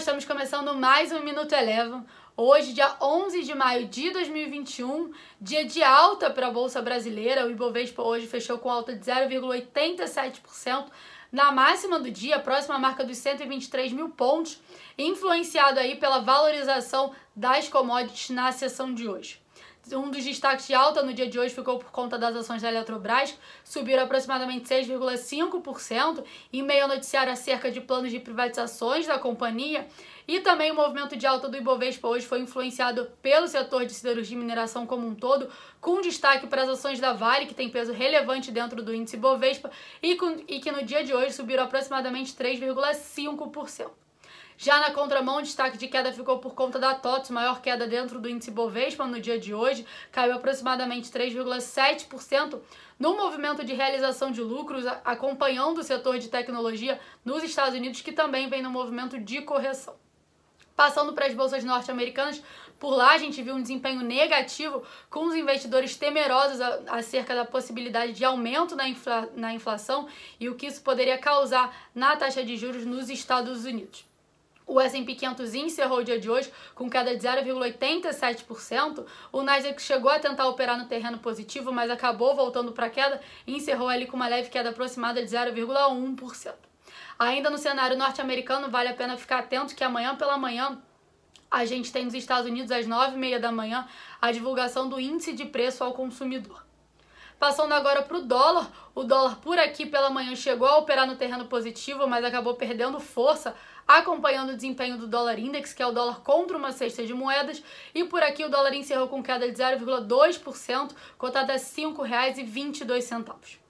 estamos começando mais um Minuto Eleven. Hoje, dia 11 de maio de 2021, dia de alta para a Bolsa Brasileira. O Ibovespa hoje fechou com alta de 0,87%, na máxima do dia, próxima à marca dos 123 mil pontos, influenciado aí pela valorização das commodities na sessão de hoje. Um dos destaques de alta no dia de hoje ficou por conta das ações da Eletrobras, subiram aproximadamente 6,5%, em meio ao noticiário acerca de planos de privatizações da companhia. E também o movimento de alta do Ibovespa hoje foi influenciado pelo setor de siderurgia e mineração como um todo, com destaque para as ações da Vale, que tem peso relevante dentro do índice Ibovespa, e, com, e que no dia de hoje subiram aproximadamente 3,5%. Já na contramão, o destaque de queda ficou por conta da TOTS, maior queda dentro do índice Bovespa no dia de hoje, caiu aproximadamente 3,7% no movimento de realização de lucros, acompanhando o setor de tecnologia nos Estados Unidos, que também vem no movimento de correção. Passando para as bolsas norte-americanas, por lá a gente viu um desempenho negativo, com os investidores temerosos acerca da possibilidade de aumento na, infla na inflação e o que isso poderia causar na taxa de juros nos Estados Unidos. O S&P 500 encerrou o dia de hoje com queda de 0,87%. O Nasdaq chegou a tentar operar no terreno positivo, mas acabou voltando para queda e encerrou ali com uma leve queda aproximada de 0,1%. Ainda no cenário norte-americano, vale a pena ficar atento que amanhã pela manhã a gente tem nos Estados Unidos às 9h30 da manhã a divulgação do índice de preço ao consumidor. Passando agora para o dólar, o dólar por aqui pela manhã chegou a operar no terreno positivo, mas acabou perdendo força, acompanhando o desempenho do dólar index, que é o dólar contra uma cesta de moedas, e por aqui o dólar encerrou com queda de 0,2%, cotada a R$ 5,22.